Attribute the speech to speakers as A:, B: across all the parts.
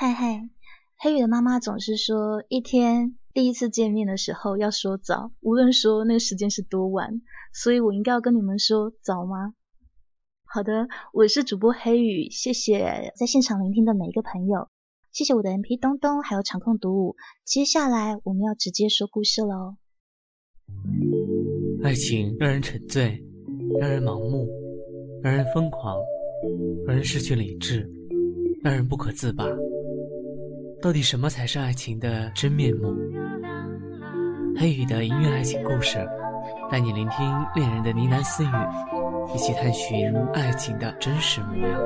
A: 嗨嗨，黑羽的妈妈总是说，一天第一次见面的时候要说早，无论说那个时间是多晚，所以我应该要跟你们说早吗？好的，我是主播黑羽，谢谢在现场聆听的每一个朋友，谢谢我的 MP 东东，还有场控独舞。接下来我们要直接说故事喽。
B: 爱情让人沉醉，让人盲目，让人疯狂，让人失去理智，让人不可自拔。到底什么才是爱情的真面目？黑羽的音乐爱情故事，带你聆听恋人的呢喃私语。一起探寻爱情的真实模样。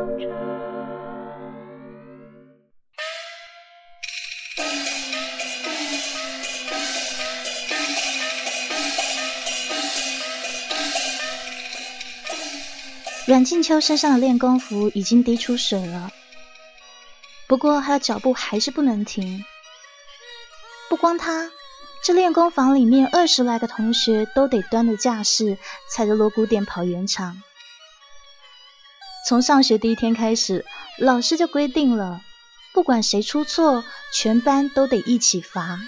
A: 阮静秋身上的练功服已经滴出水了，不过他的脚步还是不能停。不光他。这练功房里面二十来个同学都得端着架势，踩着锣鼓点跑圆场。从上学第一天开始，老师就规定了，不管谁出错，全班都得一起罚。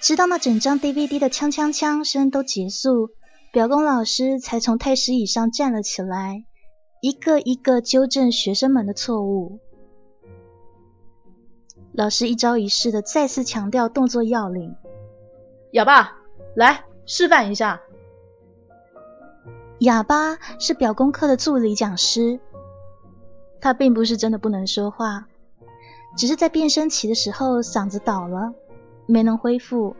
A: 直到那整张 DVD 的锵锵锵声都结束，表功老师才从太师椅上站了起来，一个一个纠正学生们的错误。老师一招一式的再次强调动作要领。
C: 哑巴，来示范一下。
A: 哑巴是表功课的助理讲师，他并不是真的不能说话，只是在变声期的时候嗓子倒了，没能恢复，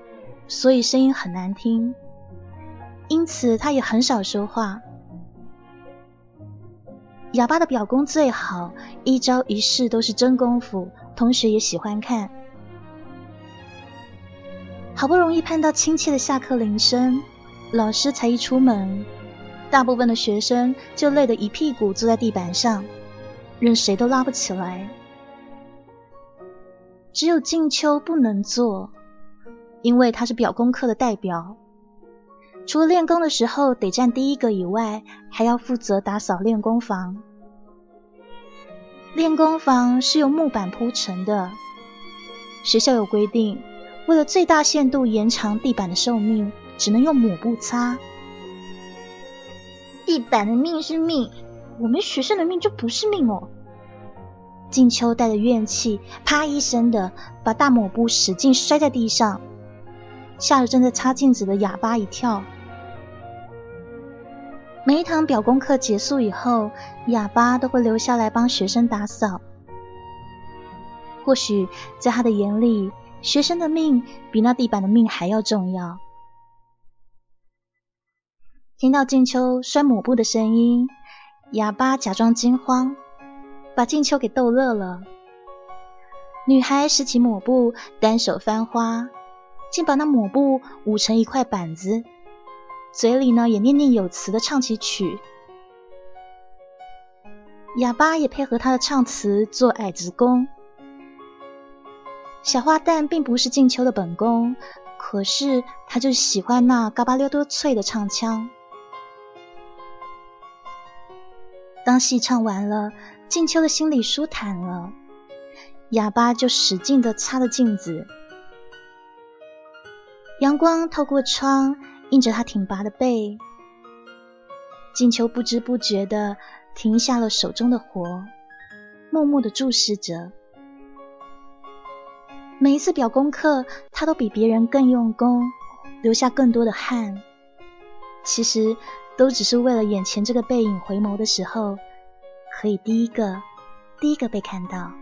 A: 所以声音很难听，因此他也很少说话。哑巴的表功最好，一招一式都是真功夫。同学也喜欢看，好不容易盼到亲切的下课铃声，老师才一出门，大部分的学生就累得一屁股坐在地板上，任谁都拉不起来。只有静秋不能坐，因为他是表功课的代表，除了练功的时候得站第一个以外，还要负责打扫练功房。练功房是用木板铺成的。学校有规定，为了最大限度延长地板的寿命，只能用抹布擦。
D: 地板的命是命，我们学生的命就不是命哦。
A: 静秋带着怨气，啪一声的把大抹布使劲摔在地上，吓得正在擦镜子的哑巴一跳。每一堂表功课结束以后，哑巴都会留下来帮学生打扫。或许在他的眼里，学生的命比那地板的命还要重要。听到静秋摔抹布的声音，哑巴假装惊慌，把静秋给逗乐了。女孩拾起抹布，单手翻花，竟把那抹布捂成一块板子。嘴里呢也念念有词的唱起曲，哑巴也配合他的唱词做矮子功。小花旦并不是静秋的本宫，可是他就喜欢那嘎巴溜多脆的唱腔。当戏唱完了，静秋的心里舒坦了，哑巴就使劲的擦着镜子，阳光透过窗。映着他挺拔的背，静秋不知不觉的停下了手中的活，默默的注视着。每一次表功课，他都比别人更用功，流下更多的汗。其实，都只是为了眼前这个背影回眸的时候，可以第一个，第一个被看到。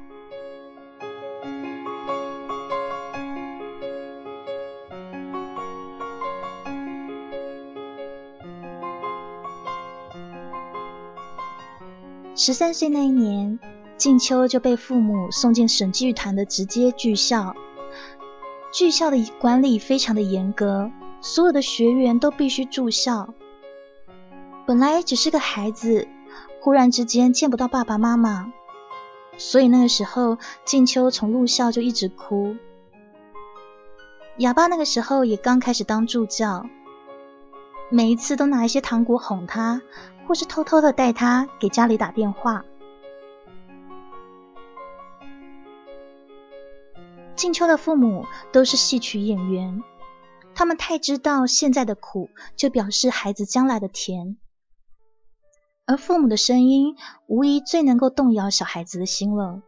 A: 十三岁那一年，静秋就被父母送进省剧团的直接剧校。剧校的管理非常的严格，所有的学员都必须住校。本来只是个孩子，忽然之间见不到爸爸妈妈，所以那个时候静秋从入校就一直哭。哑巴那个时候也刚开始当助教，每一次都拿一些糖果哄他，或是偷偷的带他给家里打电话。静秋的父母都是戏曲演员，他们太知道现在的苦，就表示孩子将来的甜。而父母的声音，无疑最能够动摇小孩子的心了。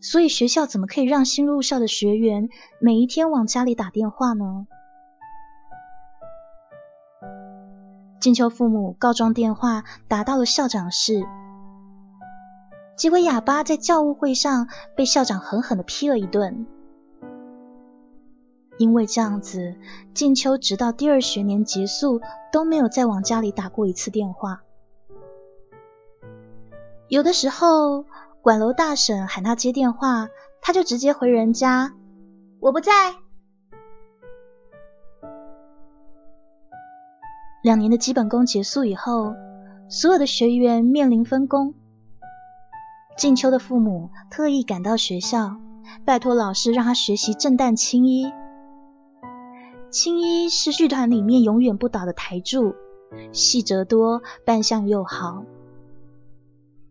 A: 所以学校怎么可以让新入校的学员每一天往家里打电话呢？静秋父母告状电话打到了校长室，结果哑巴在教务会上被校长狠狠的批了一顿。因为这样子，静秋直到第二学年结束都没有再往家里打过一次电话。有的时候。管楼大婶喊他接电话，他就直接回人家：“我不在。”两年的基本功结束以后，所有的学员面临分工。静秋的父母特意赶到学校，拜托老师让他学习正旦青衣。青衣是剧团里面永远不倒的台柱，细折多，扮相又好。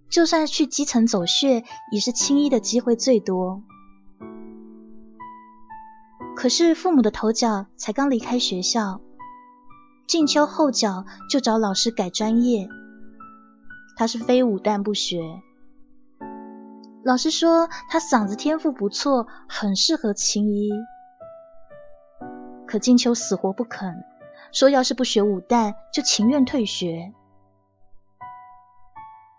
A: 就算去基层走穴，也是青衣的机会最多。可是父母的头脚才刚离开学校，静秋后脚就找老师改专业，他是非武旦不学。老师说他嗓子天赋不错，很适合青衣。可静秋死活不肯，说要是不学武旦，就情愿退学。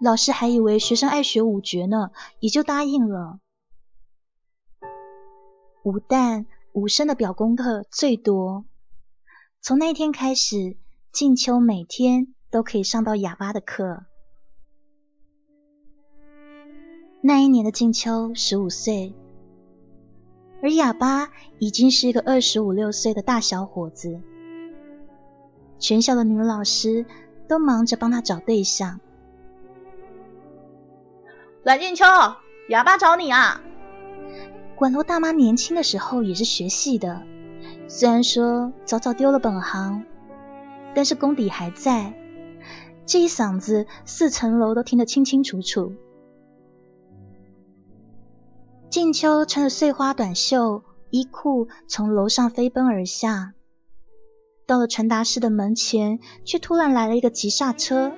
A: 老师还以为学生爱学武绝呢，也就答应了。武旦、武生的表功课最多，从那天开始，静秋每天都可以上到哑巴的课。那一年的静秋十五岁，而哑巴已经是一个二十五六岁的大小伙子。全校的女老师都忙着帮他找对象。
C: 阮静秋，哑巴找你啊！
A: 管楼大妈年轻的时候也是学戏的，虽然说早早丢了本行，但是功底还在。这一嗓子，四层楼都听得清清楚楚。静秋穿着碎花短袖衣裤，从楼上飞奔而下，到了传达室的门前，却突然来了一个急刹车。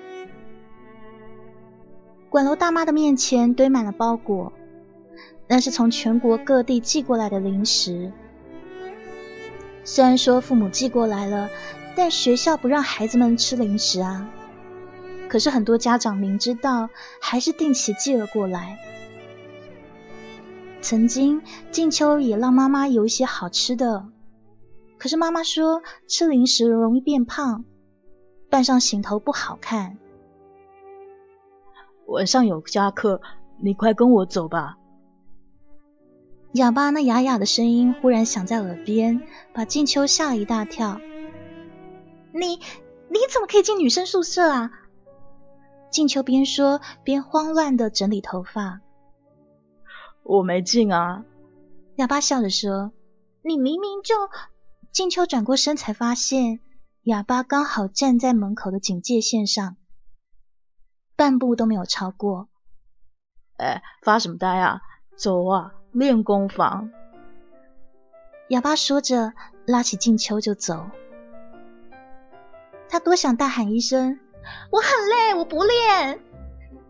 A: 管楼大妈的面前堆满了包裹，那是从全国各地寄过来的零食。虽然说父母寄过来了，但学校不让孩子们吃零食啊。可是很多家长明知道，还是定期寄了过来。曾经静秋也让妈妈有一些好吃的，可是妈妈说吃零食容易变胖，扮上行头不好看。
C: 晚上有家课，你快跟我走吧。
A: 哑巴那哑哑的声音忽然响在耳边，把静秋吓了一大跳。你你怎么可以进女生宿舍啊？静秋边说边慌乱的整理头发。
C: 我没进啊。
A: 哑巴笑着说：“你明明就……”静秋转过身才发现，哑巴刚好站在门口的警戒线上。半步都没有超过。
C: 哎，发什么呆啊？走啊，练功房。
A: 哑巴说着，拉起静秋就走。他多想大喊一声：“我很累，我不练。”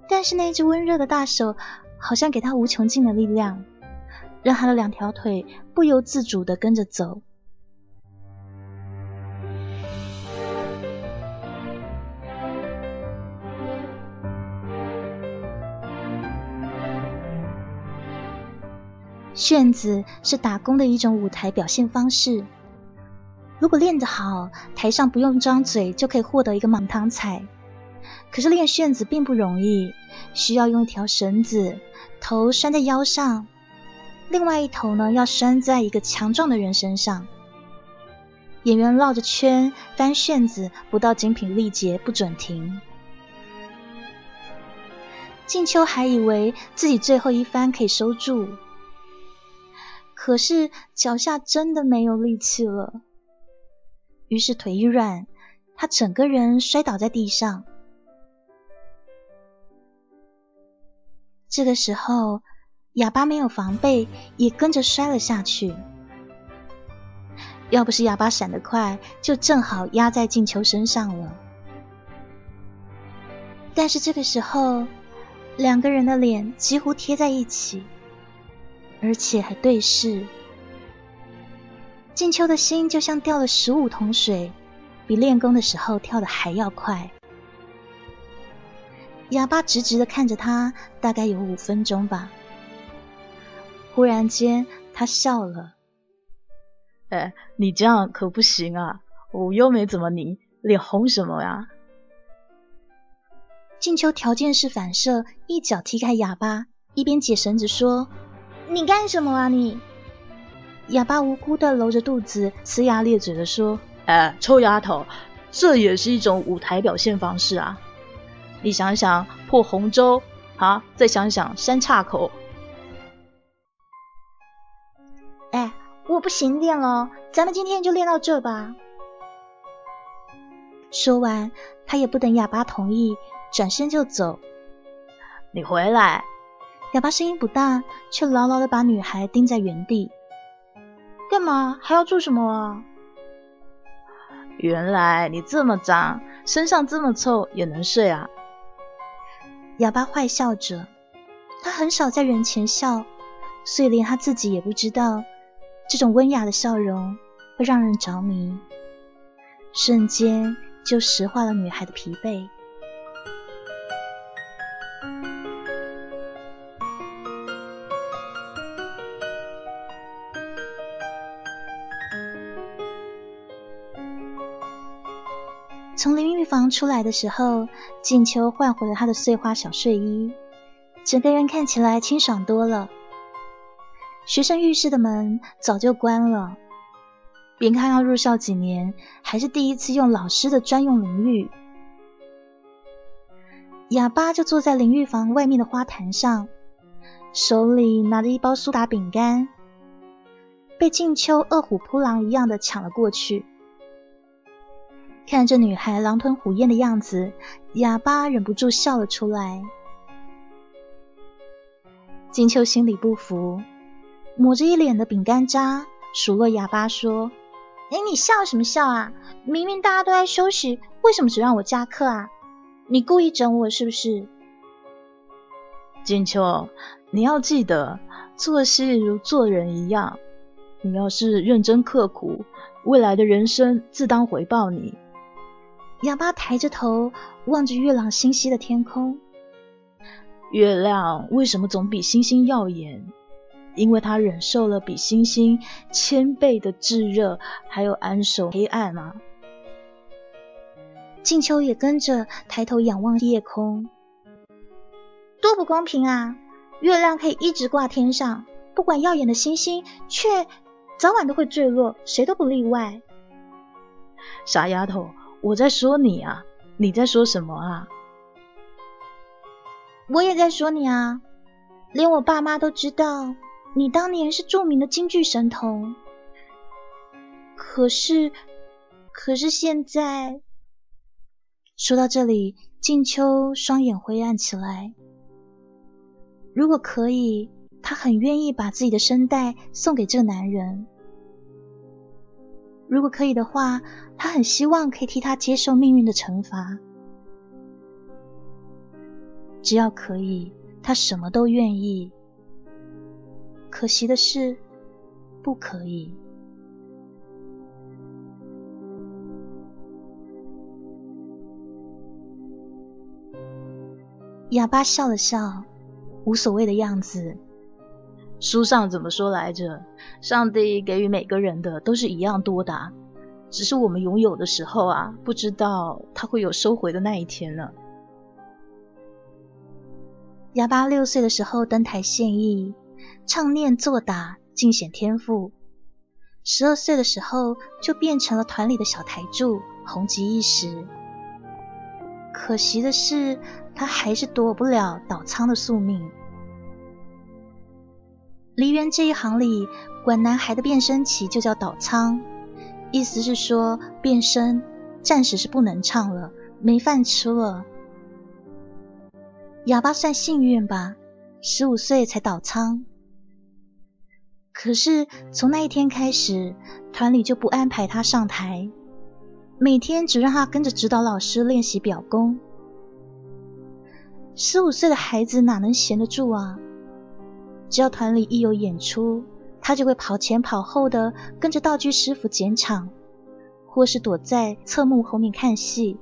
A: 但是那只温热的大手好像给他无穷尽的力量，让他的两条腿不由自主的跟着走。炫子是打工的一种舞台表现方式。如果练得好，台上不用张嘴就可以获得一个满堂彩。可是练炫子并不容易，需要用一条绳子，头拴在腰上，另外一头呢要拴在一个强壮的人身上。演员绕着圈翻炫子，不到精疲力竭不准停。静秋还以为自己最后一翻可以收住。可是脚下真的没有力气了。于是腿一软他整个人摔倒在地上。这个时候哑巴没有防备也跟着摔了下去。要不是哑巴闪得快就正好压在进球身上了。但是这个时候两个人的脸几乎贴在一起而且还对视。静秋的心就像掉了十五桶水，比练功的时候跳的还要快。哑巴直直的看着他，大概有五分钟吧。忽然间，他笑了。
C: 哎，你这样可不行啊！我又没怎么你，脸红什么呀？
A: 静秋条件式反射，一脚踢开哑巴，一边解绳子说：“你干什么啊你？”哑巴无辜的揉着肚子，呲牙咧嘴的说：“
C: 哎，臭丫头，这也是一种舞台表现方式啊！你想想破红州啊，再想想三岔口。”
D: 哎我不行练了，咱们今天就练到这吧。
A: 说完，他也不等哑巴同意，转身就走。
C: 你回来！
A: 哑巴声音不大，却牢牢的把女孩钉在原地。
D: 干嘛？还要做什么啊？
C: 原来你这么脏，身上这么臭也能睡啊？
A: 哑巴坏笑着，他很少在人前笑，所以连他自己也不知道。这种温雅的笑容会让人着迷，瞬间就石化了女孩的疲惫。房出来的时候，静秋换回了她的碎花小睡衣，整个人看起来清爽多了。学生浴室的门早就关了，别看要入校几年，还是第一次用老师的专用淋浴。哑巴就坐在淋浴房外面的花坛上，手里拿着一包苏打饼干，被静秋饿虎扑狼一样的抢了过去。看着女孩狼吞虎咽的样子，哑巴忍不住笑了出来。金秋心里不服。抹着一脸的饼干渣，数落哑巴说：“
D: 哎，你笑什么笑啊？明明大家都在休息，为什么只让我加课啊？你故意整我是不是？”
C: 金秋，你要记得，做事如做人一样，你要是认真刻苦，未来的人生自当回报你。
A: 哑巴抬着头望着月朗星稀的天空，
C: 月亮为什么总比星星耀眼？因为它忍受了比星星千倍的炙热，还有安守黑暗啊！
A: 静秋也跟着抬头仰望夜空，
D: 多不公平啊！月亮可以一直挂天上，不管耀眼的星星，却早晚都会坠落，谁都不例外。
C: 傻丫头，我在说你啊！你在说什么啊？
D: 我也在说你啊！连我爸妈都知道。你当年是著名的京剧神童，可是，可是现在，
A: 说到这里，静秋双眼灰暗起来。如果可以，她很愿意把自己的声带送给这个男人。如果可以的话，他很希望可以替他接受命运的惩罚。只要可以，他什么都愿意。可惜的是，不可以。哑巴笑了笑，无所谓的样子。
C: 书上怎么说来着？上帝给予每个人的都是一样多的，只是我们拥有的时候啊，不知道他会有收回的那一天呢。
A: 哑巴六岁的时候登台献艺。唱念做打尽显天赋，十二岁的时候就变成了团里的小台柱，红极一时。可惜的是，他还是躲不了倒仓的宿命。梨园这一行里，管男孩的变声期就叫倒仓，意思是说变声暂时是不能唱了，没饭吃了。哑巴算幸运吧。十五岁才倒仓。可是从那一天开始，团里就不安排他上台，每天只让他跟着指导老师练习表功。十五岁的孩子哪能闲得住啊？只要团里一有演出，他就会跑前跑后的跟着道具师傅剪场，或是躲在侧幕后面看戏。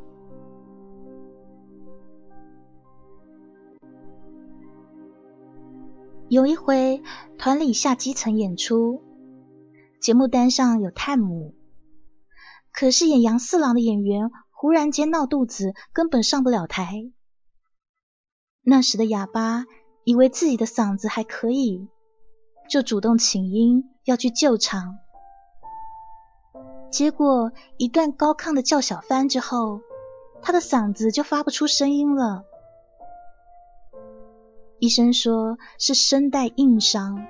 A: 有一回，团里下基层演出，节目单上有探母，可是演杨四郎的演员忽然间闹肚子，根本上不了台。那时的哑巴以为自己的嗓子还可以，就主动请缨要去救场。结果一段高亢的叫小番之后，他的嗓子就发不出声音了。医生说是声带硬伤，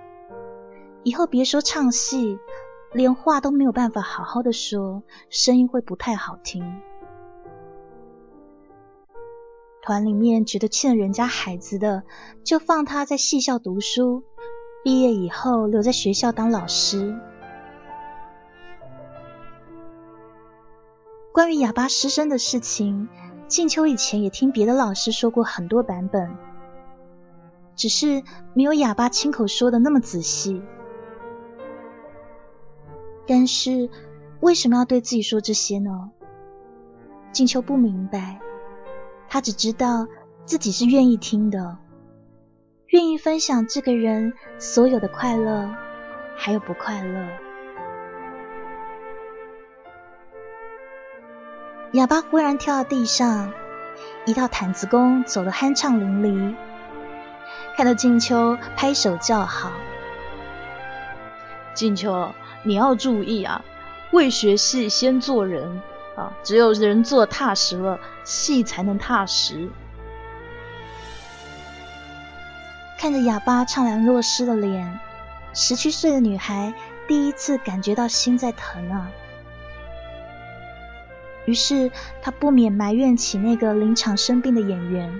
A: 以后别说唱戏，连话都没有办法好好的说，声音会不太好听。团里面觉得欠人家孩子的，就放他在戏校读书，毕业以后留在学校当老师。关于哑巴失声的事情，静秋以前也听别的老师说过很多版本。只是没有哑巴亲口说的那么仔细。但是为什么要对自己说这些呢？静秋不明白，他只知道自己是愿意听的，愿意分享这个人所有的快乐，还有不快乐。哑巴忽然跳到地上，一套毯子功走得酣畅淋漓。看到静秋拍手叫好，
C: 静秋，你要注意啊！未学戏先做人啊！只有人做踏实了，戏才能踏实。
A: 看着哑巴怅然若失的脸，十七岁的女孩第一次感觉到心在疼啊！于是她不免埋怨起那个临场生病的演员。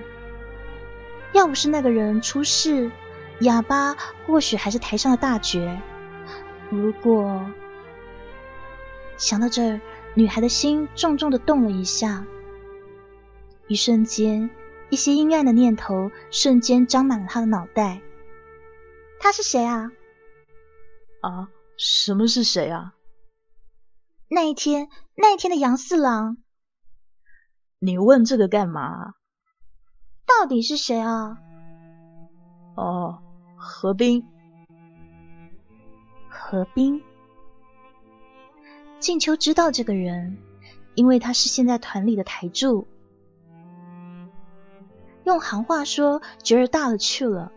A: 要不是那个人出事，哑巴或许还是台上的大角。如果想到这儿，女孩的心重重的动了一下。一瞬间，一些阴暗的念头瞬间张满了他的脑袋。他是谁啊？
C: 啊？什么是谁啊？
A: 那一天，那一天的杨四郎。
C: 你问这个干嘛？
A: 到底是谁啊？
C: 哦，何冰。
A: 何冰。静秋知道这个人，因为他是现在团里的台柱。用行话说，角儿大了去了。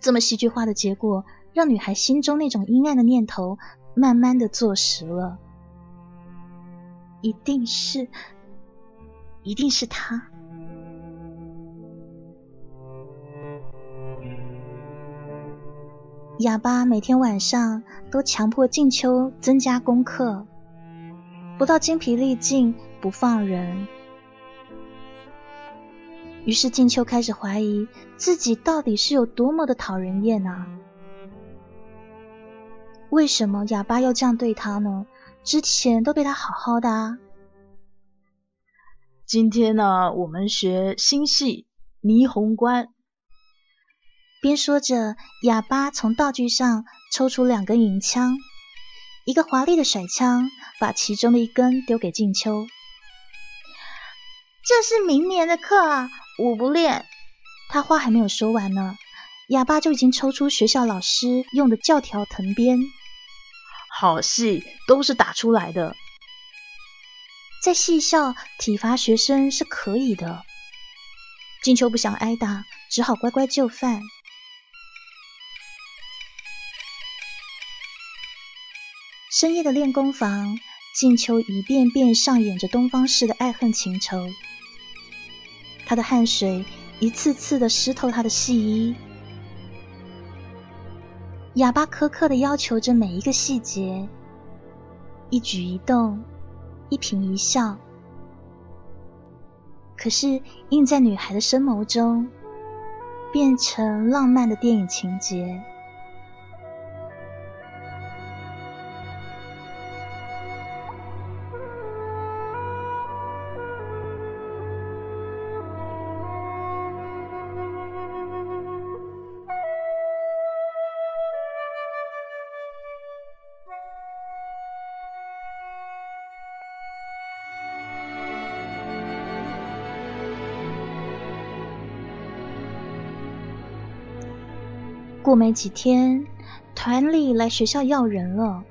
A: 这么戏剧化的结果，让女孩心中那种阴暗的念头慢慢的坐实了。一定是，一定是他。哑巴每天晚上都强迫静秋增加功课，不到精疲力尽不放人。于是静秋开始怀疑自己到底是有多么的讨人厌啊！为什么哑巴要这样对他呢？之前都对他好好的啊！
C: 今天呢，我们学新戏《霓虹关》。
A: 边说着，哑巴从道具上抽出两根银枪，一个华丽的甩枪，把其中的一根丢给静秋。这是明年的课啊，我不练。他话还没有说完呢，哑巴就已经抽出学校老师用的教条藤鞭。
C: 好戏都是打出来的，
A: 在戏校体罚学生是可以的。静秋不想挨打，只好乖乖就范。深夜的练功房，静秋一遍遍上演着东方式的爱恨情仇。他的汗水一次次的湿透他的细衣。哑巴苛刻的要求着每一个细节，一举一动，一颦一笑。可是映在女孩的深眸中，变成浪漫的电影情节。过没几天，团里来学校要人了。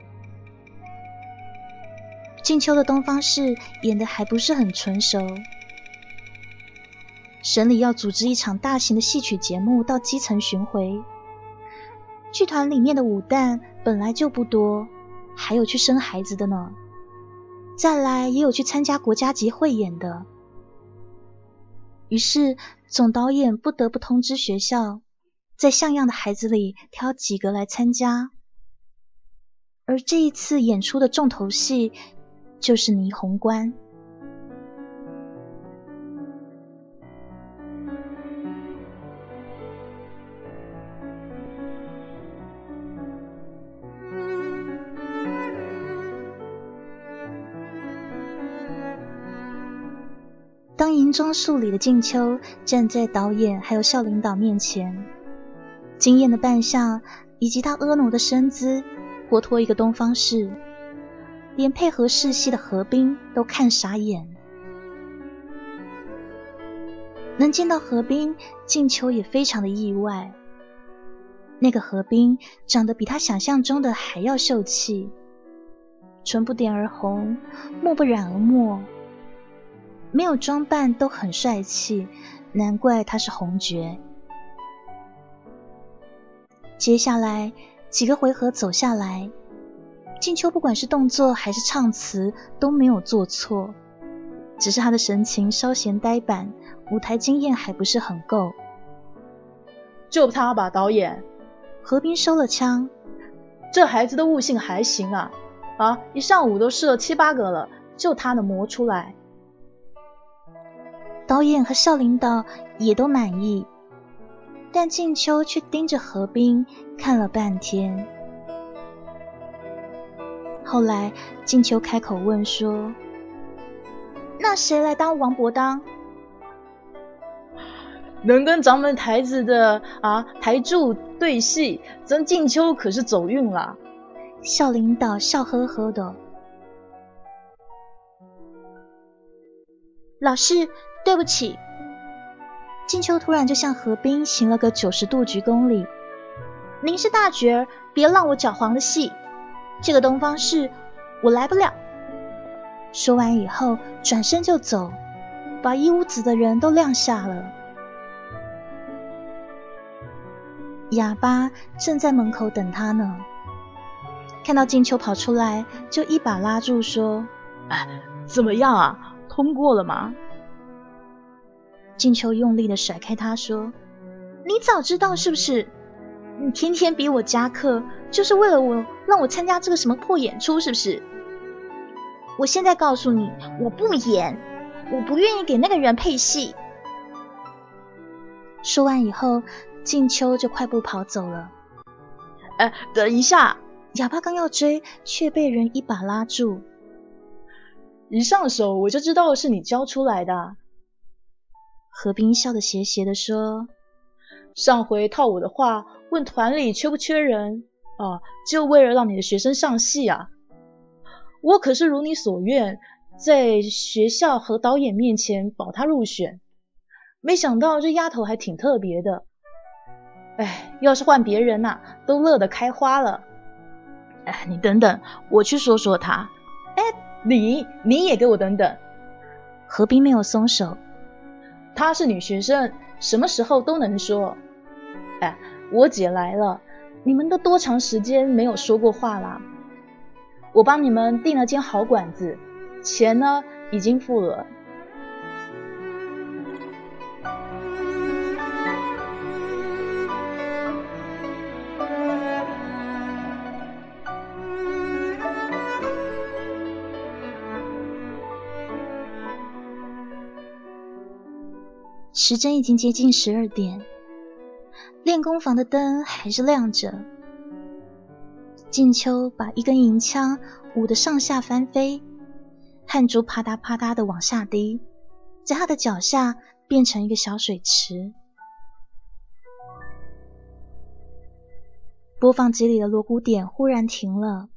A: 静秋的东方市演的还不是很纯熟。省里要组织一场大型的戏曲节目到基层巡回，剧团里面的舞旦本来就不多，还有去生孩子的呢。再来也有去参加国家级汇演的。于是总导演不得不通知学校。在像样的孩子里挑几个来参加，而这一次演出的重头戏就是霓虹关。当银装素里的静秋站在导演还有校领导面前。惊艳的扮相以及他婀娜的身姿，活脱一个东方式，连配合试戏的何冰都看傻眼。能见到何冰，静秋也非常的意外。那个何冰长得比他想象中的还要秀气，唇不点而红，目不染而墨，没有装扮都很帅气，难怪他是红角。接下来几个回合走下来，静秋不管是动作还是唱词都没有做错，只是他的神情稍显呆板，舞台经验还不是很够。
C: 就他吧，导演。
A: 何冰收了枪，
C: 这孩子的悟性还行啊，啊，一上午都试了七八个了，就他能磨出来。
A: 导演和校领导也都满意。但静秋却盯着何冰看了半天。后来静秋开口问说：“那谁来当王伯当？
C: 能跟咱们台子的啊台柱对戏，咱静秋可是走运了。”
A: 校领导笑呵呵的：“老师，对不起。”静秋突然就向何冰行了个九十度鞠躬礼：“您是大角儿，别让我搅黄了戏。这个东方市我来不了。”说完以后，转身就走，把一屋子的人都晾下了。哑巴正在门口等他呢，看到静秋跑出来，就一把拉住说：“
C: 哎，怎么样啊？通过了吗？”
A: 静秋用力的甩开他，说：“你早知道是不是？你天天逼我加课，就是为了我让我参加这个什么破演出，是不是？我现在告诉你，我不演，我不愿意给那个人配戏。”说完以后，静秋就快步跑走了。
C: 哎，等一下！
A: 哑巴刚要追，却被人一把拉住。
C: 一上手我就知道是你教出来的。
A: 何冰笑得邪邪的说：“
C: 上回套我的话，问团里缺不缺人啊，就为了让你的学生上戏啊。我可是如你所愿，在学校和导演面前保他入选。没想到这丫头还挺特别的。哎，要是换别人呐，都乐得开花了。哎，你等等，我去说说他。哎，你你也给我等等。”
A: 何冰没有松手。
C: 她是女学生，什么时候都能说。哎，我姐来了，你们都多长时间没有说过话了？我帮你们订了间好馆子，钱呢已经付了。
A: 时针已经接近十二点，练功房的灯还是亮着。静秋把一根银枪舞得上下翻飞，汗珠啪嗒啪嗒的往下滴，在他的脚下变成一个小水池。播放机里的锣鼓点忽然停了，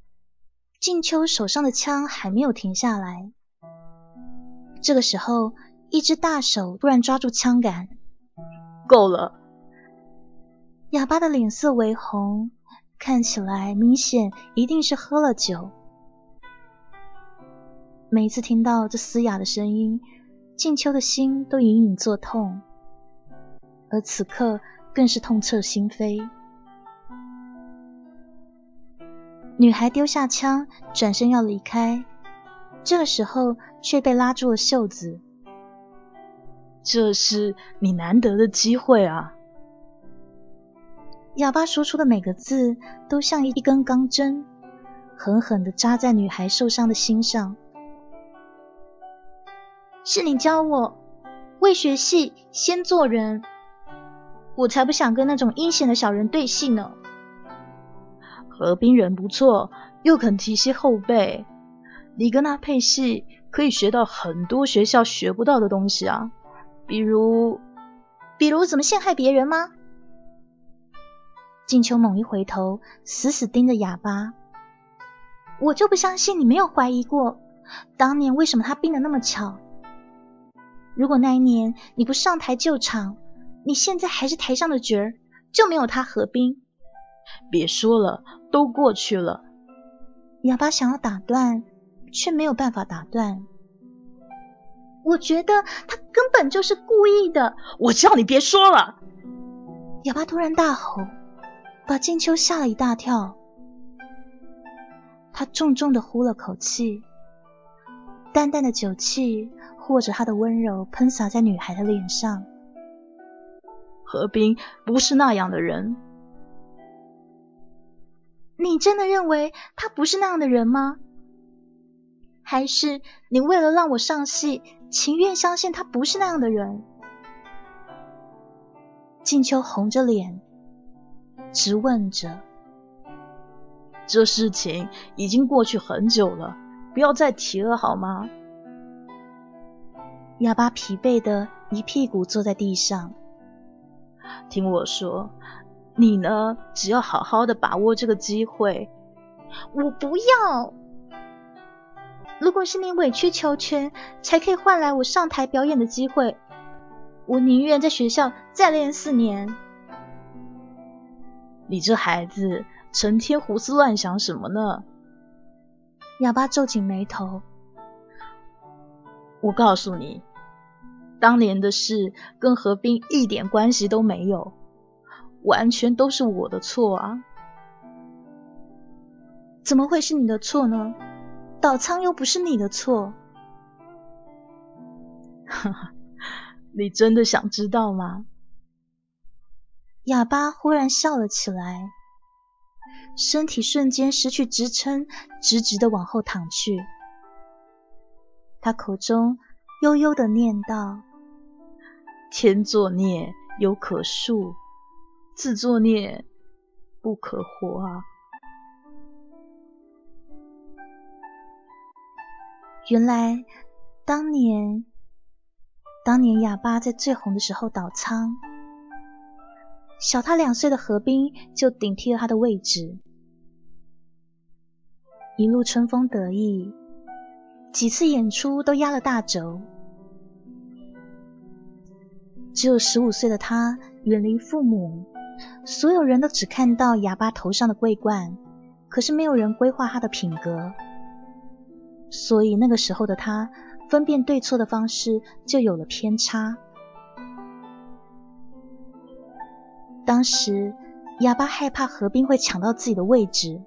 A: 静秋手上的枪还没有停下来。这个时候，一只大手突然抓住枪杆，
C: 够了！
A: 哑巴的脸色微红。看起来明显一定是喝了酒。每次听到这嘶哑的声音，静秋的心都隐隐作痛，而此刻更是痛彻心扉。女孩丢下枪，转身要离开，这个时候却被拉住了袖子。
C: 这是你难得的机会啊！
A: 哑巴说出的每个字都像一根钢针，狠狠的扎在女孩受伤的心上。是你教我，未学戏先做人，我才不想跟那种阴险的小人对戏呢。
C: 何冰人不错，又肯提携后辈，你跟他配戏，可以学到很多学校学不到的东西啊，比如，
A: 比如怎么陷害别人吗？静秋猛一回头，死死盯着哑巴。我就不相信你没有怀疑过，当年为什么他病得那么巧？如果那一年你不上台救场，你现在还是台上的角儿，就没有他何冰。
C: 别说了，都过去了。
A: 哑巴想要打断，却没有办法打断。我觉得他根本就是故意的。
C: 我叫你别说了！
A: 哑巴突然大吼。把静秋吓了一大跳，他重重的呼了口气，淡淡的酒气或者他的温柔喷洒在女孩的脸上。
C: 何冰不是那样的人，
A: 你真的认为他不是那样的人吗？还是你为了让我上戏，情愿相信他不是那样的人？静秋红着脸。直问着：“
C: 这事情已经过去很久了，不要再提了，好吗？”
A: 哑巴疲惫的一屁股坐在地上。
C: 听我说，你呢，只要好好的把握这个机会。
A: 我不要。如果是你委曲求全，才可以换来我上台表演的机会，我宁愿在学校再练四年。
C: 你这孩子成天胡思乱想什么呢？
A: 哑巴皱紧眉头。
C: 我告诉你，当年的事跟何冰一点关系都没有，完全都是我的错啊！
A: 怎么会是你的错呢？倒仓又不是你的错。
C: 哈哈，你真的想知道吗？
A: 哑巴忽然笑了起来，身体瞬间失去支撑，直直的往后躺去。他口中悠悠的念道：“
C: 天作孽犹可恕，自作孽不可活啊！”
A: 原来当年，当年哑巴在最红的时候倒仓。小他两岁的何冰就顶替了他的位置，一路春风得意，几次演出都压了大轴。只有十五岁的他远离父母，所有人都只看到哑巴头上的桂冠，可是没有人规划他的品格，所以那个时候的他分辨对错的方式就有了偏差。当时哑巴害怕何冰会抢到自己的位置，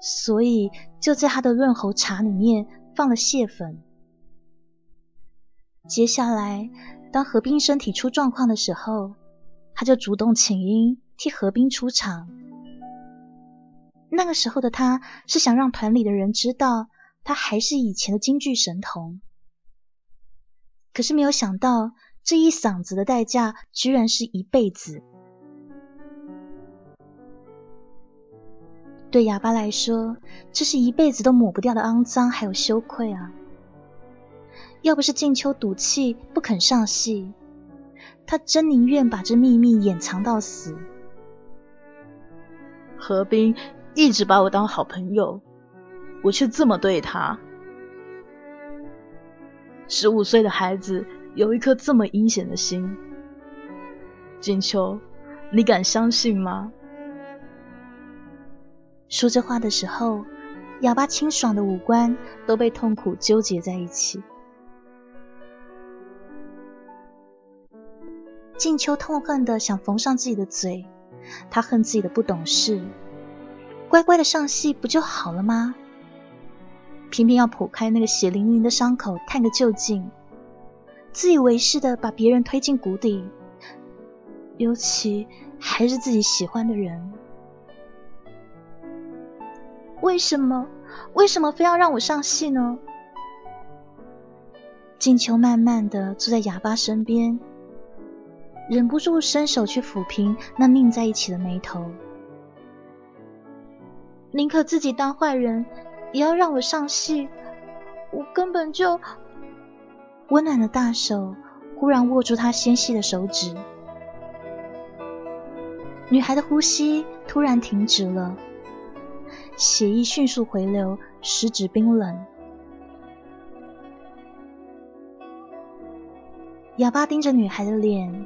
A: 所以就在他的润喉茶里面放了蟹粉。接下来，当何冰身体出状况的时候，他就主动请缨替何冰出场。那个时候的他是想让团里的人知道他还是以前的京剧神童。可是没有想到这一嗓子的代价居然是一辈子。对哑巴来说这是一辈子都抹不掉的肮脏还有羞愧啊。要不是静秋赌气不肯上戏他真宁愿把这秘密掩藏到死。
C: 何冰一直把我当好朋友我却这么对他。十五岁的孩子有一颗这么阴险的心，静秋，你敢相信吗？
A: 说这话的时候，哑巴清爽的五官都被痛苦纠结在一起。静秋痛恨的想缝上自己的嘴，他恨自己的不懂事，乖乖的上戏不就好了吗？偏偏要剖开那个血淋淋的伤口，探个究竟，自以为是的把别人推进谷底，尤其还是自己喜欢的人。为什么？为什么非要让我上戏呢？静秋慢慢的坐在哑巴身边，忍不住伸手去抚平那拧在一起的眉头。宁可自己当坏人，也要让我上戏。我根本就……温暖的大手忽然握住他纤细的手指，女孩的呼吸突然停止了。血液迅速回流，十指冰冷。哑巴盯着女孩的脸，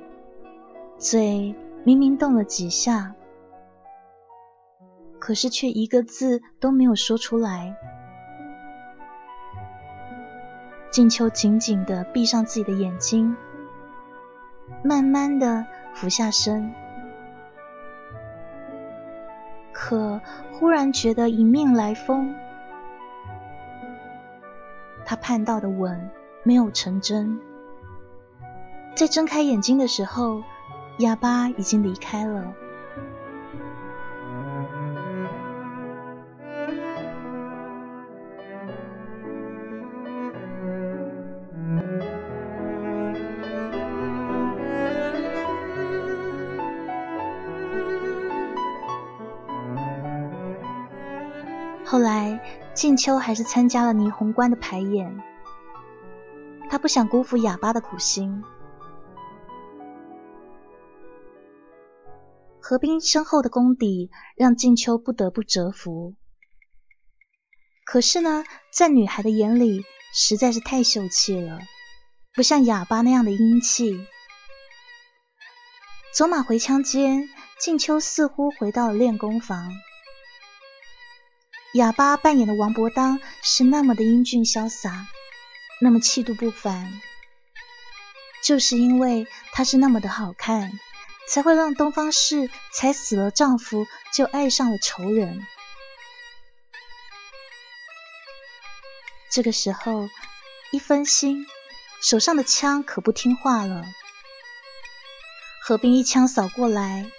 A: 嘴明明动了几下，可是却一个字都没有说出来。静秋紧紧的闭上自己的眼睛，慢慢的俯下身。可忽然觉得迎面来风，他盼到的吻没有成真。在睁开眼睛的时候，哑巴已经离开了。静秋还是参加了霓虹关的排演。他不想辜负哑巴的苦心。何冰深厚的功底让静秋不得不折服。可是呢，在女孩的眼里，实在是太秀气了，不像哑巴那样的英气。走马回枪间，静秋似乎回到了练功房。哑巴扮演的王伯当是那么的英俊潇洒，那么气度不凡。就是因为他是那么的好看，才会让东方氏才死了丈夫就爱上了仇人。这个时候一分心，手上的枪可不听话了。何冰一枪扫过来，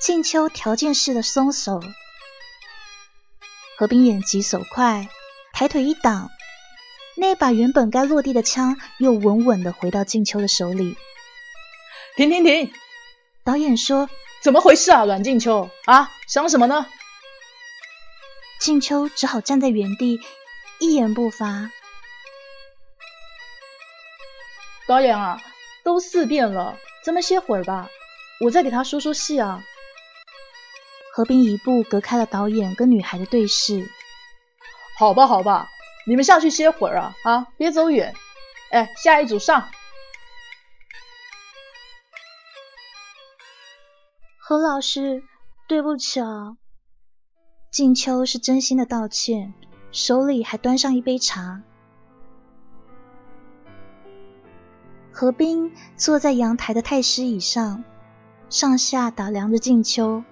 A: 静秋条件式的松手。何冰眼疾手快，抬腿一挡，那把原本该落地的枪又稳稳的回到静秋的手里。
C: 停停停！
A: 导演说：“
C: 怎么回事啊，阮静秋啊，想什么呢？”
A: 静秋只好站在原地，一言不发。
C: 导演啊，都四遍了，咱们歇会儿吧，我再给他说说戏啊。
A: 何冰一步隔开了导演跟女孩的对视。
C: 好吧，好吧，你们下去歇会儿啊，啊，别走远。哎，下一组上。
A: 何老师，对不起啊。静秋是真心的道歉，手里还端上一杯茶。何冰坐在阳台的太师椅上，上下打量着静秋。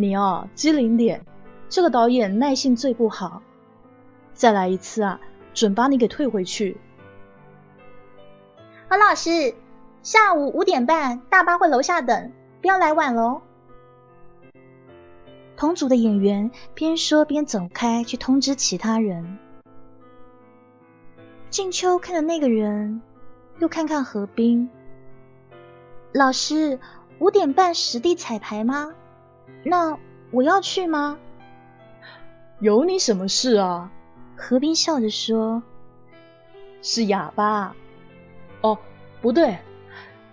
C: 你哦，机灵点，这个导演耐性最不好。再来一次啊，准把你给退回去。
D: 何老师，下午五点半大巴会楼下等，不要来晚喽。
A: 同组的演员边说边走开，去通知其他人。静秋看着那个人，又看看何冰。老师，五点半实地彩排吗？那我要去吗？
C: 有你什么事啊？
A: 何冰笑着说：“
C: 是哑巴。哦，不对，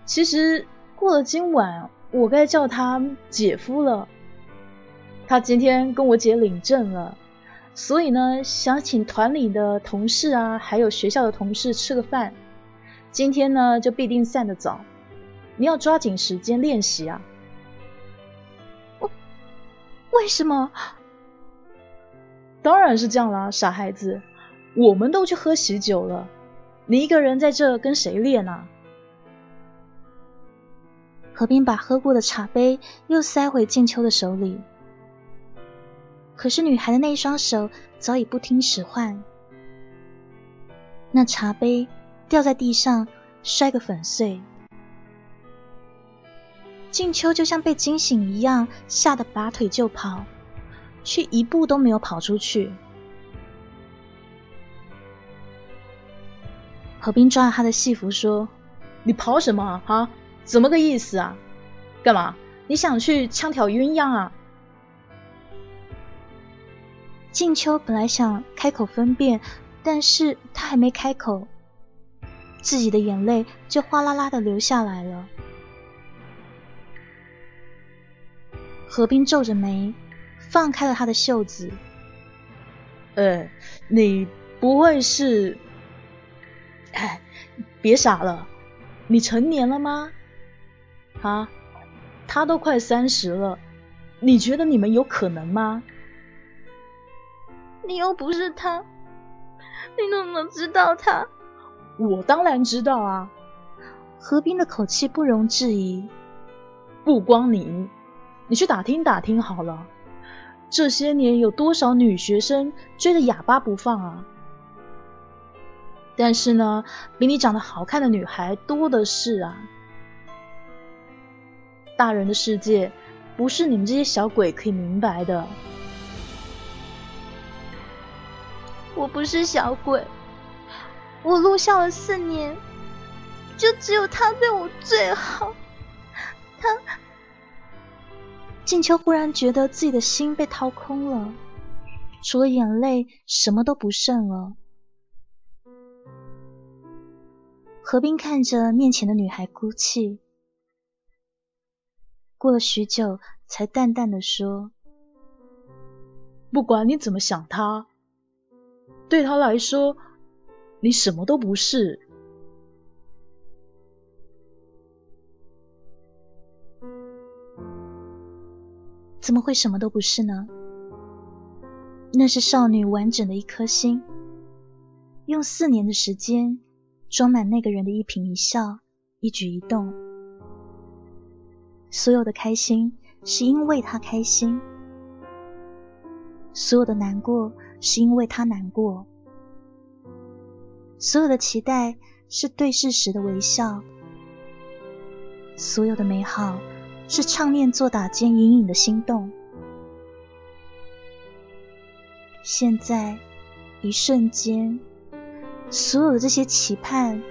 C: 其实过了今晚，我该叫他姐夫了。他今天跟我姐领证了，所以呢，想请团里的同事啊，还有学校的同事吃个饭。今天呢，就必定散得早，你要抓紧时间练习啊。
A: 为什么？”
C: 当然是这样啦，傻孩子，我们都去喝喜酒了，你一个人在这跟谁练啊？
A: 何冰把喝过的茶杯又塞回静秋的手里，可是女孩的那一双手早已不听使唤，那茶杯掉在地上，摔个粉碎。静秋就像被惊醒一样，吓得拔腿就跑。却一步都没有跑出去。何冰抓着他的戏服说：“
C: 你跑什么啊？怎么个意思啊？干嘛？你想去枪挑鸳鸯啊？”
A: 静秋本来想开口分辨，但是他还没开口，自己的眼泪就哗啦啦的流下来了。何冰皱着眉。放开了他的袖子。
C: 呃，你不会是……哎，别傻了，你成年了吗？啊，他都快三十了，你觉得你们有可能吗？
D: 你又不是他，你怎么知道他？
C: 我当然知道啊。
A: 何冰的口气不容置疑。
C: 不光你，你去打听打听好了。这些年有多少女学生追着哑巴不放啊？但是呢，比你长得好看的女孩多的是啊。大人的世界不是你们这些小鬼可以明白的。
D: 我不是小鬼，我入校了四年，就只有他对我最好。他。
A: 静秋忽然觉得自己的心被掏空了，除了眼泪，什么都不剩了。何冰看着面前的女孩哭泣，过了许久，才淡淡的说：“
C: 不管你怎么想他，对他来说，你什么都不是。”
A: 怎么会什么都不是呢？那是少女完整的一颗心，用四年的时间装满那个人的一颦一笑、一举一动。所有的开心是因为他开心，所有的难过是因为他难过，所有的期待是对视时的微笑，所有的美好。是唱念做打间隐隐的心动。现在，一瞬间，所有的这些期盼、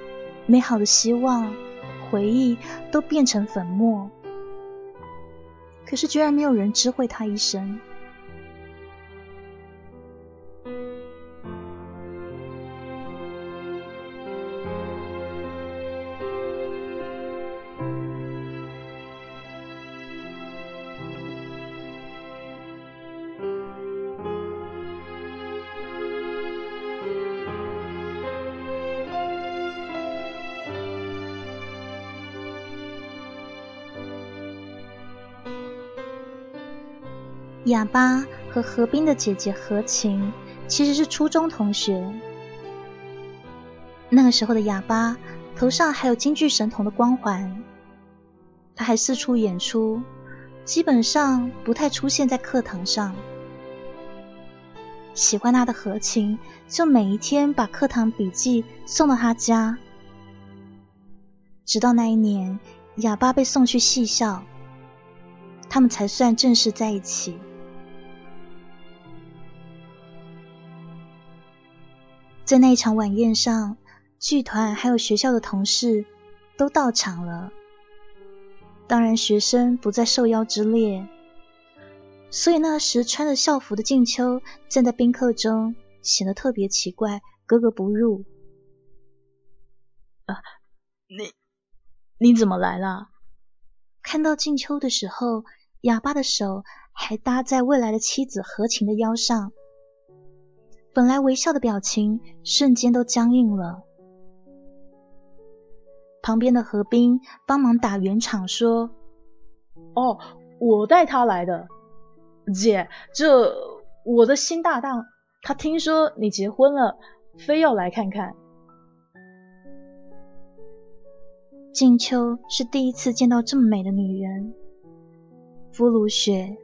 A: 美好的希望、回忆都变成粉末。可是，居然没有人知会他一声。哑巴和何冰的姐姐何晴其实是初中同学。那个时候的哑巴头上还有京剧神童的光环，他还四处演出，基本上不太出现在课堂上。喜欢他的何晴就每一天把课堂笔记送到他家，直到那一年哑巴被送去戏校，他们才算正式在一起。在那一场晚宴上，剧团还有学校的同事都到场了。当然，学生不在受邀之列。所以那时穿着校服的静秋站在宾客中，显得特别奇怪，格格不入。
C: 啊，你你怎么来了？
A: 看到静秋的时候，哑巴的手还搭在未来的妻子何晴的腰上，本来微笑的表情瞬间都僵硬了。旁边的何冰帮忙打圆场说：“
C: 哦，我带他来的。”姐，这我的新搭档，他听说你结婚了，非要来看看。
A: 静秋是第一次见到这么美的女人，肤如雪，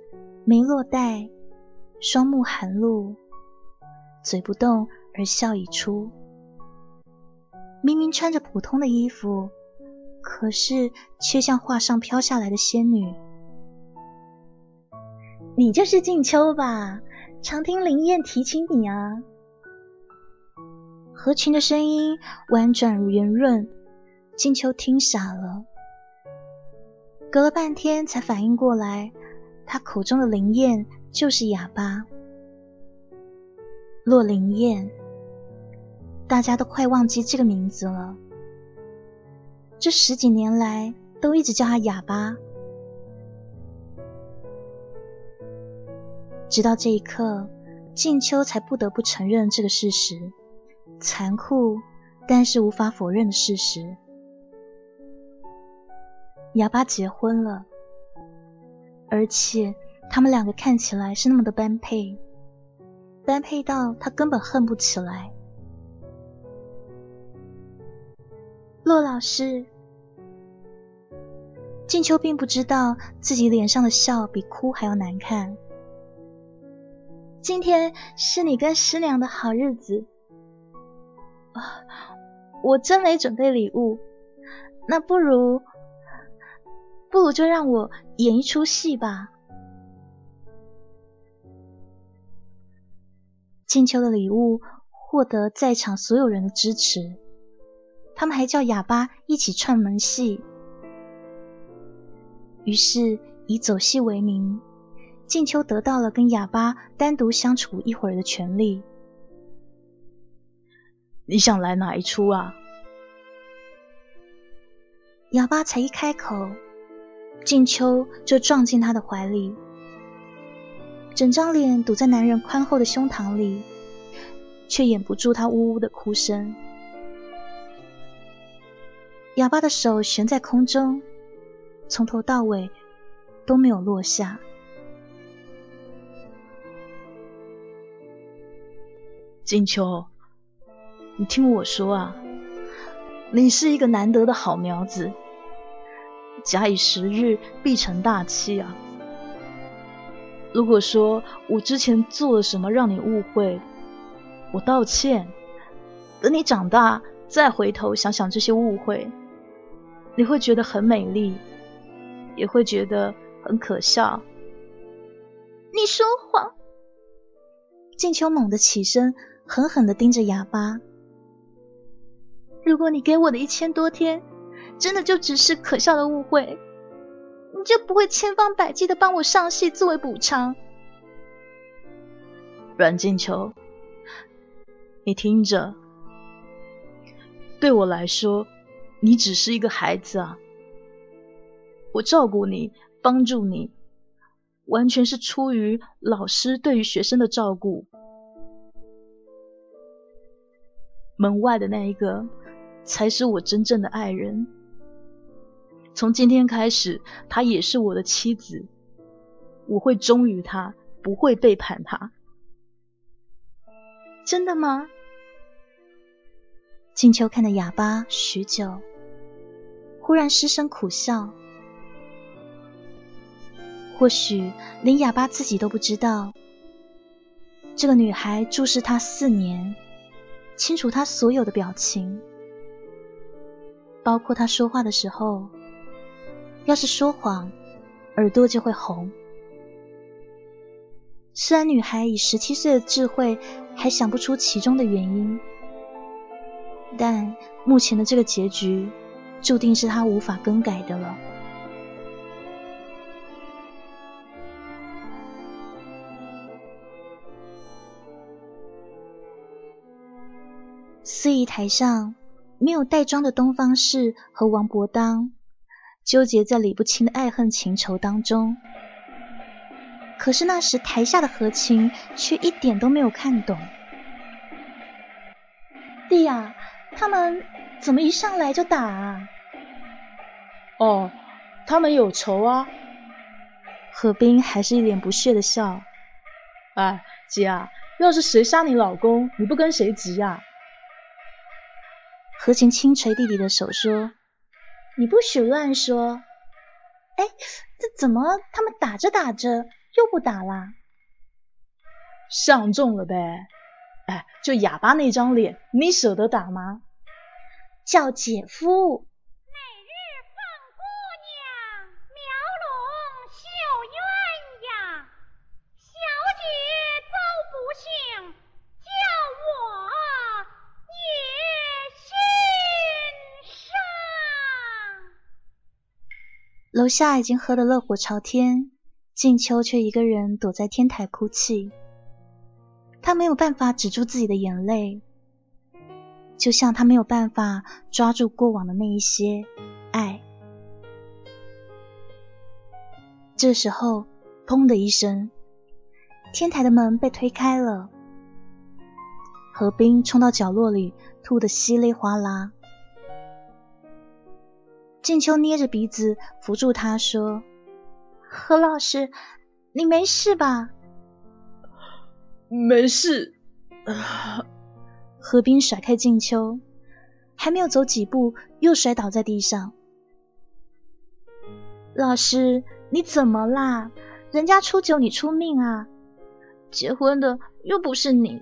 A: 眉落黛，双目含露，嘴不动而笑已出。明明穿着普通的衣服，可是却像画上飘下来的仙女。你就是静秋吧？常听林燕提起你啊。何晴的声音婉转如圆润，静秋听傻了，隔了半天才反应过来，他口中的林燕就是哑巴。洛林燕，大家都快忘记这个名字了，这十几年来都一直叫他哑巴。直到这一刻，静秋才不得不承认这个事实，残酷但是无法否认的事实。哑巴结婚了，而且他们两个看起来是那么的般配，般配到他根本恨不起来。骆老师，静秋并不知道自己脸上的笑比哭还要难看。今天是你跟师娘的好日子，我真没准备礼物，那不如不如就让我演一出戏吧。静秋的礼物获得在场所有人的支持，他们还叫哑巴一起串门戏，于是以走戏为名。静秋得到了跟哑巴单独相处一会儿的权利。
C: 你想来哪一出啊？
A: 哑巴才一开口，静秋就撞进他的怀里，整张脸堵在男人宽厚的胸膛里，却掩不住他呜呜的哭声。哑巴的手悬在空中，从头到尾都没有落下。
C: 金秋，你听我说啊，你是一个难得的好苗子，假以时日必成大器啊。如果说我之前做了什么让你误会，我道歉。等你长大再回头想想这些误会，你会觉得很美丽，也会觉得很可笑。
A: 你说谎！静秋猛地起身。狠狠地盯着哑巴。如果你给我的一千多天，真的就只是可笑的误会，你就不会千方百计的帮我上戏作为补偿。
C: 阮静秋，你听着，对我来说，你只是一个孩子啊。我照顾你，帮助你，完全是出于老师对于学生的照顾。门外的那一个才是我真正的爱人。从今天开始，她也是我的妻子，我会忠于她，不会背叛她。
A: 真的吗？静秋看着哑巴许久，忽然失声苦笑。或许连哑巴自己都不知道，这个女孩注视他四年。清楚他所有的表情，包括他说话的时候，要是说谎，耳朵就会红。虽然女孩以十七岁的智慧还想不出其中的原因，但目前的这个结局，注定是她无法更改的了。
E: 司仪台上，没有带妆的东方氏和王伯当纠结在理不清的爱恨情仇当中，可是那时台下的何晴却一点都没有看懂。
A: 弟呀，他们怎么一上来就打啊？哦，他们有仇啊。
E: 何冰还是一脸不屑的笑。
A: 哎，姐啊，要是谁杀你老公，你不跟谁急呀？
E: 何晴轻捶弟弟的手说：“
F: 你不许乱说。哎，这怎么他们打着打着又不打啦？
A: 相中了呗。哎，就哑巴那张脸，你舍得打吗？
F: 叫姐夫。”
E: 楼下已经喝得热火朝天，静秋却一个人躲在天台哭泣。他没有办法止住自己的眼泪，就像他没有办法抓住过往的那一些爱。这时候，砰的一声，天台的门被推开了，何冰冲到角落里，吐得稀里哗啦。静秋捏着鼻子扶住他，说：“
F: 何老师，你没事吧？”“
A: 没事。”
E: 何冰甩开静秋，还没有走几步，又摔倒在地上。
F: “老师，你怎么啦？人家出酒你出命啊，结婚的又不是你。”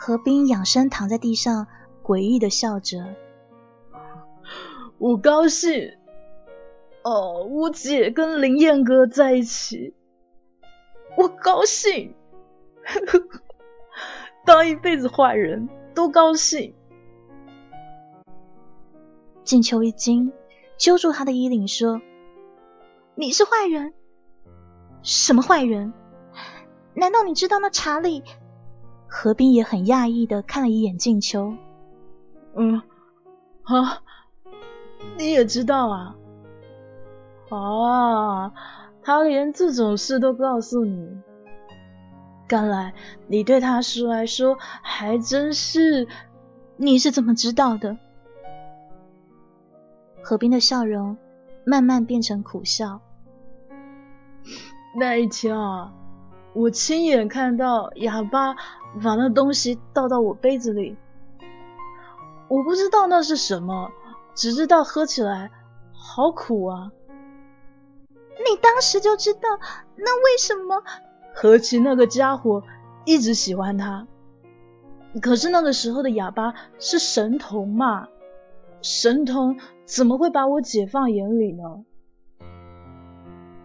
E: 何冰仰身躺在地上，诡异的笑着。
A: 我高兴，哦，我姐跟林燕哥在一起，我高兴，当一辈子坏人都高兴。
E: 静秋一惊，揪住他的衣领说：“
F: 你是坏人？
E: 什么坏人？
F: 难道你知道那查理？”
E: 何冰也很讶异的看了一眼静秋，
A: 嗯，啊。你也知道啊，啊，他连这种事都告诉你，看来你对他来说还真是……
E: 你是怎么知道的？何冰的笑容慢慢变成苦笑。
A: 那一天啊，我亲眼看到哑巴把那东西倒到我杯子里，我不知道那是什么。只知道喝起来好苦啊！
F: 你当时就知道，那为什么？
A: 何其那个家伙一直喜欢他，可是那个时候的哑巴是神童嘛，神童怎么会把我姐放眼里呢？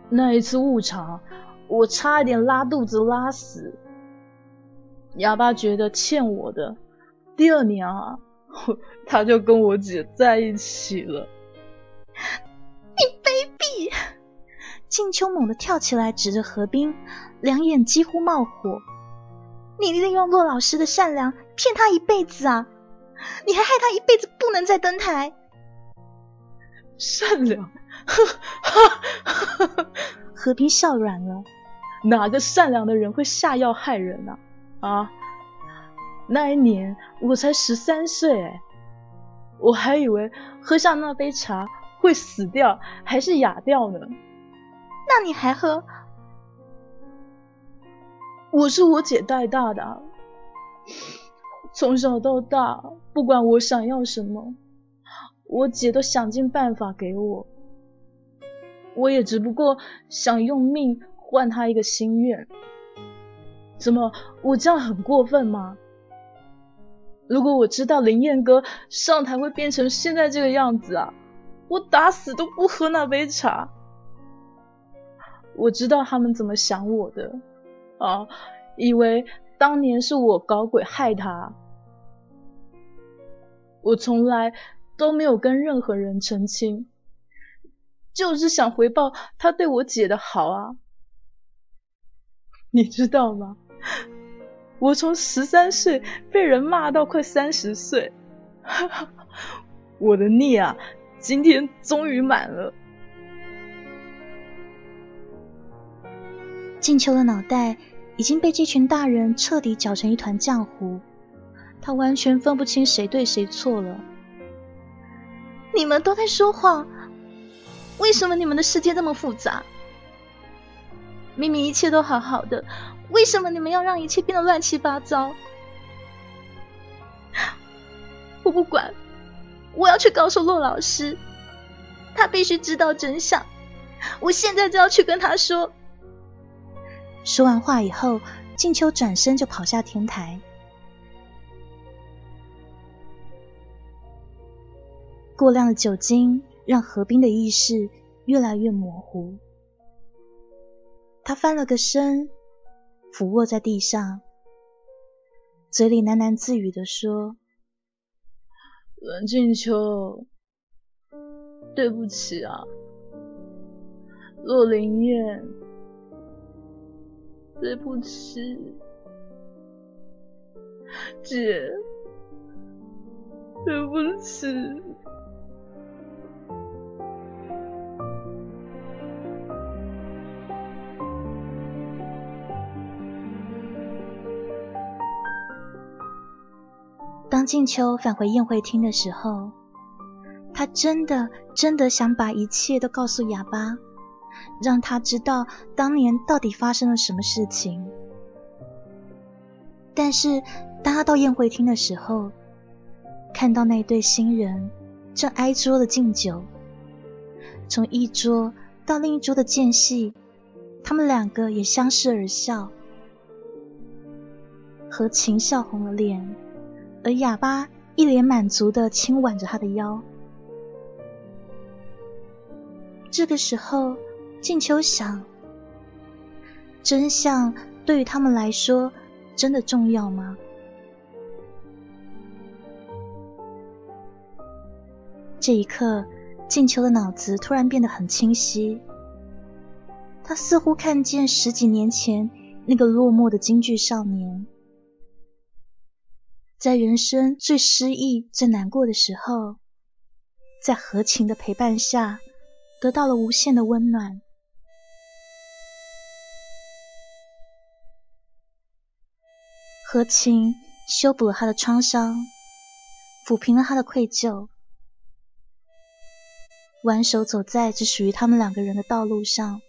A: 那一次误场，我差一点拉肚子拉死，哑巴觉得欠我的，第二年啊。他就跟我姐在一起了。
F: 你卑鄙！
E: 静秋猛地跳起来，指着何冰，两眼几乎冒火。
F: 你利用骆老师的善良骗他一辈子啊！你还害他一辈子不能再登台。
A: 善良？
E: 何冰笑软了。
A: 哪个善良的人会下药害人啊？啊？那一年我才十三岁，我还以为喝下那杯茶会死掉，还是哑掉呢。
F: 那你还喝？
A: 我是我姐带大的，从小到大，不管我想要什么，我姐都想尽办法给我。我也只不过想用命换她一个心愿。怎么，我这样很过分吗？如果我知道林燕哥上台会变成现在这个样子啊，我打死都不喝那杯茶。我知道他们怎么想我的啊，以为当年是我搞鬼害他。我从来都没有跟任何人澄清，就是想回报他对我姐的好啊。你知道吗？
C: 我从十三岁被人骂到快三十岁，我的孽啊，今天终于满了。
A: 静秋的脑袋已经被这群大人彻底搅成一团浆糊，他完全分不清谁对谁错了。你们都在说谎，为什么你们的世界这么复杂？明明一切都好好的，为什么你们要让一切变得乱七八糟？我不管，我要去告诉骆老师，他必须知道真相。我现在就要去跟他说。说完话以后，静秋转身就跑下天台。过量的酒精让何冰的意识越来越模糊。他翻了个身，俯卧在地上，嘴里喃喃自语的说：“
C: 冷静秋，对不起啊，洛灵燕，对不起，姐，对不起。”
A: 当静秋返回宴会厅的时候，他真的真的想把一切都告诉哑巴，让他知道当年到底发生了什么事情。但是当他到宴会厅的时候，看到那对新人正挨桌的敬酒，从一桌到另一桌的间隙，他们两个也相视而笑，何晴笑红了脸。而哑巴一脸满足的轻挽着他的腰。这个时候，静秋想：真相对于他们来说真的重要吗？这一刻，静秋的脑子突然变得很清晰，他似乎看见十几年前那个落寞的京剧少年。在人生最失意、最难过的时候，在何晴的陪伴下，得到了无限的温暖。何晴修补了他的创伤，抚平了他的愧疚，挽手走在只属于他们两个人的道路上。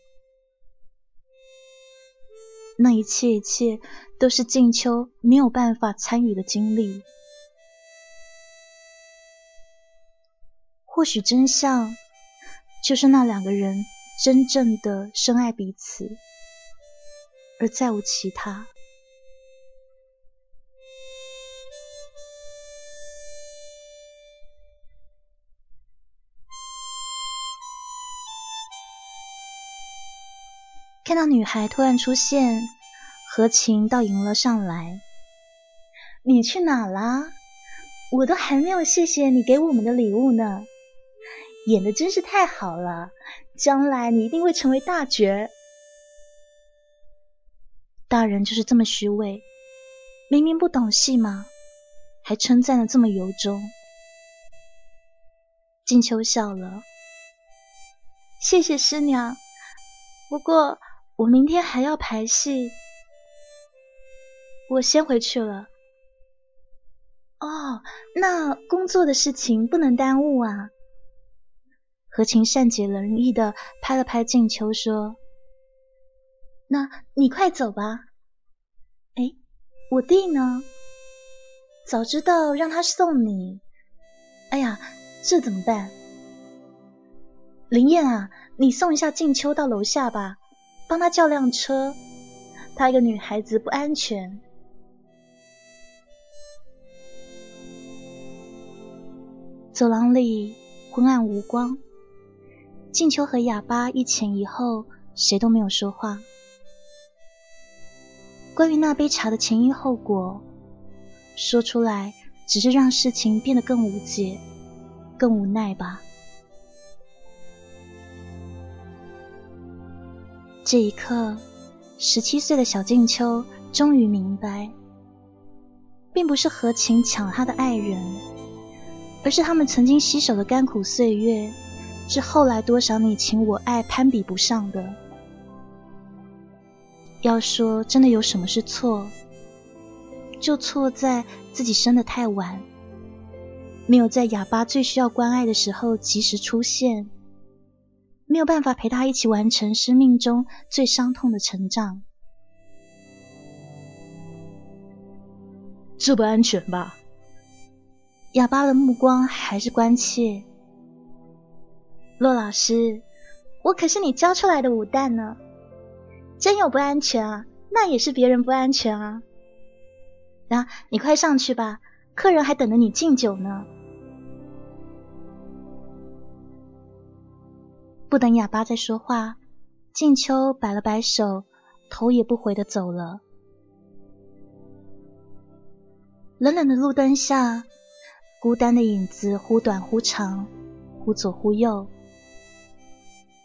A: 那一切，一切都是静秋没有办法参与的经历。或许真相就是那两个人真正的深爱彼此，而再无其他。那女孩突然出现，何晴倒迎了上来。你去哪啦？我都还没有谢谢你给我们的礼物呢。演的真是太好了，将来你一定会成为大角。大人就是这么虚伪，明明不懂戏嘛，还称赞的这么由衷。静秋笑了，谢谢师娘。不过。我明天还要排戏，我先回去了。哦，那工作的事情不能耽误啊。何晴善解人意的拍了拍静秋，说：“那你快走吧。”哎，我弟呢？早知道让他送你。哎呀，这怎么办？林燕啊，你送一下静秋到楼下吧。帮他叫辆车，她一个女孩子不安全。走廊里昏暗无光，静秋和哑巴一前一后，谁都没有说话。关于那杯茶的前因后果，说出来只是让事情变得更无解、更无奈吧。这一刻，十七岁的小静秋终于明白，并不是何晴抢了他的爱人，而是他们曾经携手的甘苦岁月，是后来多少你情我爱攀比不上的。要说真的有什么是错，就错在自己生的太晚，没有在哑巴最需要关爱的时候及时出现，没有办法陪他一起完成生命中最伤痛的成长。
C: 这不安全吧？
A: 哑巴的目光还是关切。骆老师，我可是你教出来的武旦呢，真有不安全啊？那也是别人不安全啊。啊，你快上去吧，客人还等着你敬酒呢。不等哑巴再说话，静秋摆了摆手，头也不回的走了。冷冷的路灯下，孤单的影子忽短忽长，忽左忽右，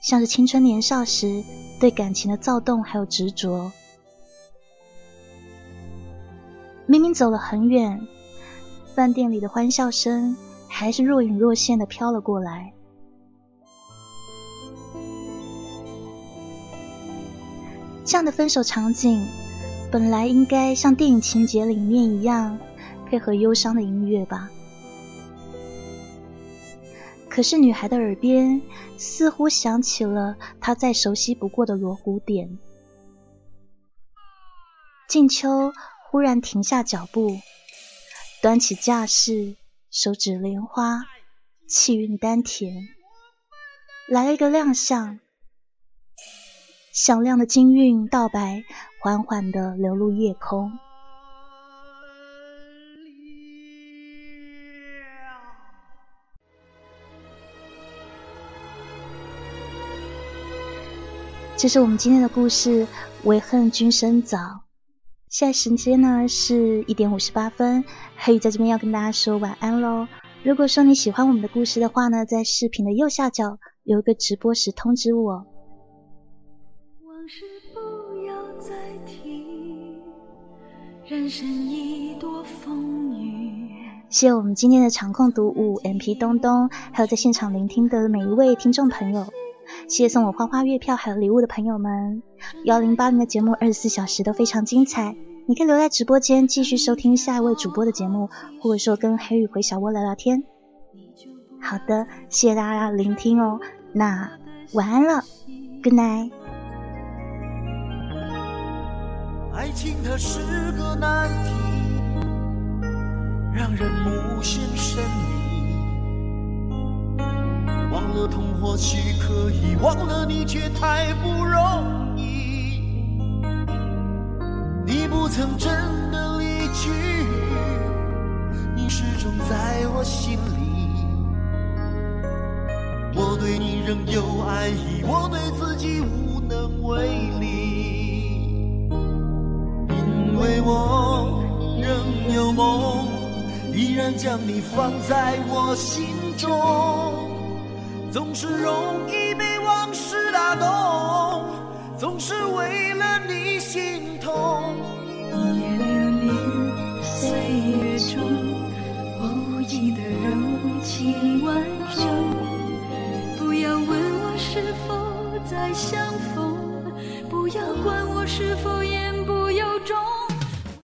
A: 像是青春年少时对感情的躁动还有执着。明明走了很远，饭店里的欢笑声还是若隐若现的飘了过来。这样的分手场景，本来应该像电影情节里面一样。配合忧伤的音乐吧。可是女孩的耳边似乎响起了她再熟悉不过的锣鼓点。静秋忽然停下脚步，端起架势，手指莲花，气韵丹田，来了一个亮相。响亮的金韵道白缓缓的流入夜空。这是我们今天的故事《唯恨君生早》。现在时间呢是一点五十八分，黑雨在这边要跟大家说晚安喽。如果说你喜欢我们的故事的话呢，在视频的右下角有一个直播时通知我。人生一朵风雨。谢谢我们今天的场控读五 M P 东东，还有在现场聆听的每一位听众朋友。谢谢送我花花月票还有礼物的朋友们，幺零八零的节目二十四小时都非常精彩，你可以留在直播间继续收听下一位主播的节目，或者说跟黑羽回小窝聊聊天。好的，谢谢大家聆听哦，那晚安了，Good night。爱情它是个难题，让人无限神秘。忘了痛或许可以，忘了你却太不容易。你不曾真的离去，你始终在我心里。我对你仍有爱意，我对自己无能为力。为我仍有梦，依然将你放在我心中。总是容易被往事打动，总是为了你心痛。一夜流连岁月中，我无意的柔情万种。不要问我是否再相逢，不要管我是否言不由衷。